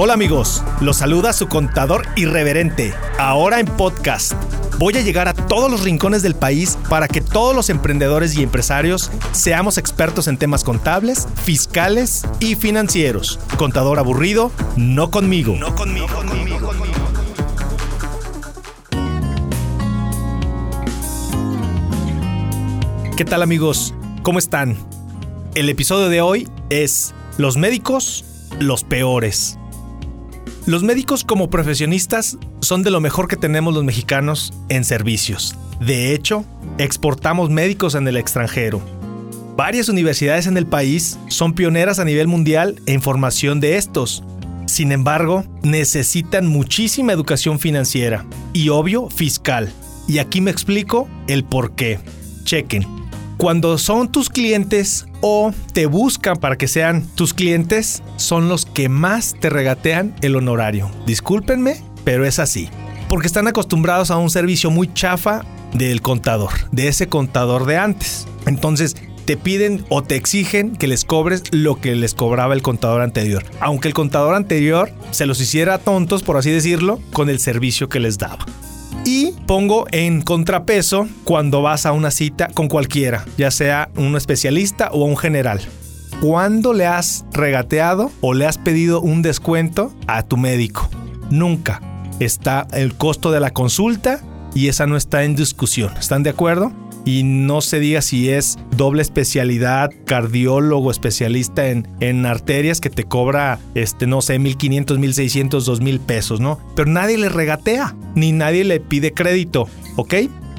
Hola amigos, los saluda su contador irreverente, ahora en podcast. Voy a llegar a todos los rincones del país para que todos los emprendedores y empresarios seamos expertos en temas contables, fiscales y financieros. Contador aburrido, no conmigo. No conmigo. No conmigo. ¿Qué tal amigos? ¿Cómo están? El episodio de hoy es Los médicos, los peores. Los médicos como profesionistas son de lo mejor que tenemos los mexicanos en servicios. De hecho, exportamos médicos en el extranjero. Varias universidades en el país son pioneras a nivel mundial en formación de estos. Sin embargo, necesitan muchísima educación financiera y obvio fiscal. Y aquí me explico el por qué. Chequen cuando son tus clientes o te buscan para que sean tus clientes, son los que más te regatean el honorario. Discúlpenme, pero es así. Porque están acostumbrados a un servicio muy chafa del contador, de ese contador de antes. Entonces, te piden o te exigen que les cobres lo que les cobraba el contador anterior. Aunque el contador anterior se los hiciera tontos, por así decirlo, con el servicio que les daba. Y pongo en contrapeso cuando vas a una cita con cualquiera, ya sea un especialista o un general. ¿Cuándo le has regateado o le has pedido un descuento a tu médico? Nunca. Está el costo de la consulta y esa no está en discusión. ¿Están de acuerdo? Y no se diga si es doble especialidad, cardiólogo, especialista en, en arterias que te cobra, este, no sé, 1500, 1600, 2000 pesos, ¿no? Pero nadie le regatea, ni nadie le pide crédito, ¿ok?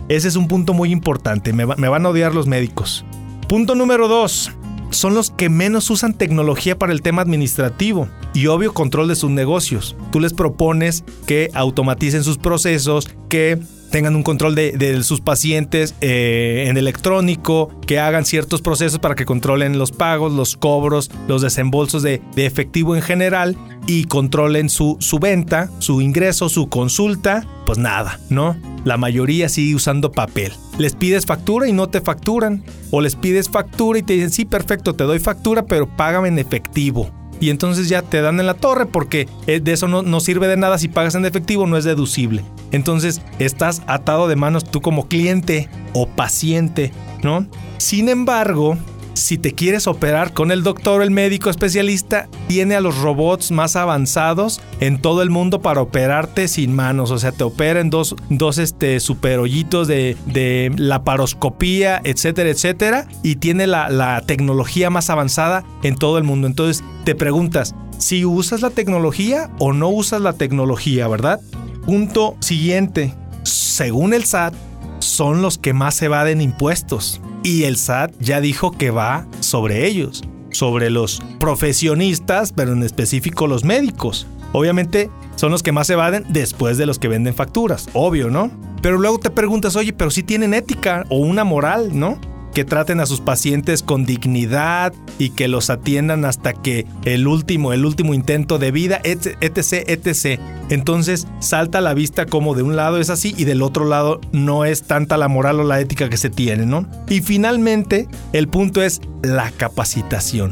Ese es un punto muy importante, me, me van a odiar los médicos. Punto número dos, son los que menos usan tecnología para el tema administrativo y obvio control de sus negocios. Tú les propones que automaticen sus procesos, que tengan un control de, sus pacientes eh, en electrónico, que hagan ciertos procesos para que controlen los pagos, los cobros, los desembolsos de, efectivo en general y controlen su, su venta, su ingreso, su consulta, pues nada, ¿no? La mayoría sigue usando papel. Les pides factura y no te facturan. O les pides factura y te dicen, sí, perfecto, te doy factura, pero págame en efectivo y entonces ya te dan en la torre porque eh, de eso no, no, sirve de nada si pagas en efectivo, no es deducible. Entonces estás atado de manos tú como cliente o paciente, ¿no? Sin embargo, si te quieres operar con el doctor o el médico especialista, tiene a los robots más avanzados en todo el mundo para operarte sin manos. O sea, te operan dos, dos este, super hoyitos de, de laparoscopía, etcétera, etcétera. Y tiene la, la tecnología más avanzada en todo el mundo. Entonces te preguntas, si usas la tecnología o no usas la tecnología, ¿verdad? Punto siguiente. Según el SAT, son los que más evaden impuestos. Y el SAT ya dijo que va sobre ellos, sobre los profesionistas, pero en específico los médicos. Obviamente son los que más evaden después de los que venden facturas, obvio, ¿no? Pero luego te preguntas, oye, pero si tienen ética o una moral, ¿no? Que traten a sus pacientes con dignidad y que los atiendan hasta que el último, el último intento de vida, etc, etc. Entonces salta a la vista como de un lado es así y del otro lado no es tanta la moral o la ética que se tiene, ¿no? Y finalmente, el punto es la capacitación.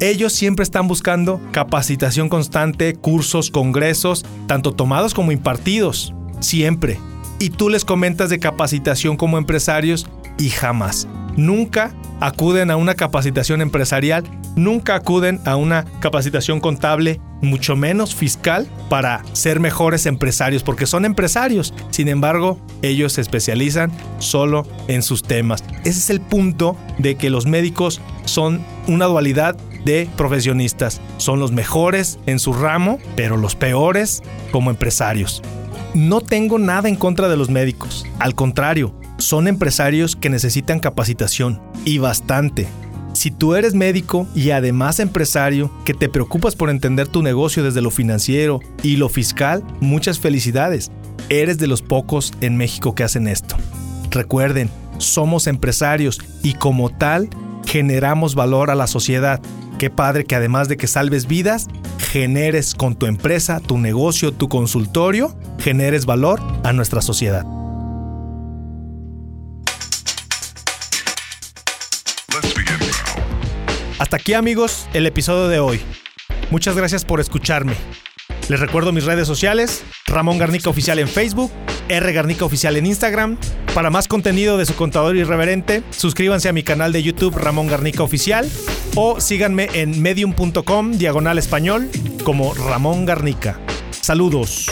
Ellos siempre están buscando capacitación constante, cursos, congresos, tanto tomados como impartidos, siempre. Y tú les comentas de capacitación como empresarios y jamás nunca acuden a una capacitación empresarial, nunca acuden a una capacitación contable, mucho menos fiscal, para ser mejores empresarios, porque son empresarios. Sin embargo, ellos se especializan solo en sus temas. Ese es el punto de que los médicos son una dualidad de profesionistas. Son los mejores en su ramo, pero los peores como empresarios. No tengo nada en contra de los médicos. Al contrario, son empresarios que necesitan capacitación y bastante. Si tú eres médico y además empresario que te preocupas por entender tu negocio desde lo financiero y lo fiscal, muchas felicidades. Eres de los pocos en México que hacen esto. Recuerden, somos empresarios y como tal generamos valor a la sociedad. Qué padre que además de que salves vidas, generes con tu empresa, tu negocio, tu consultorio, generes valor a nuestra sociedad. Hasta aquí amigos el episodio de hoy. Muchas gracias por escucharme. Les recuerdo mis redes sociales, Ramón Garnica Oficial en Facebook, R Garnica Oficial en Instagram. Para más contenido de su contador irreverente, suscríbanse a mi canal de YouTube Ramón Garnica Oficial o síganme en medium.com diagonal español como Ramón Garnica. Saludos.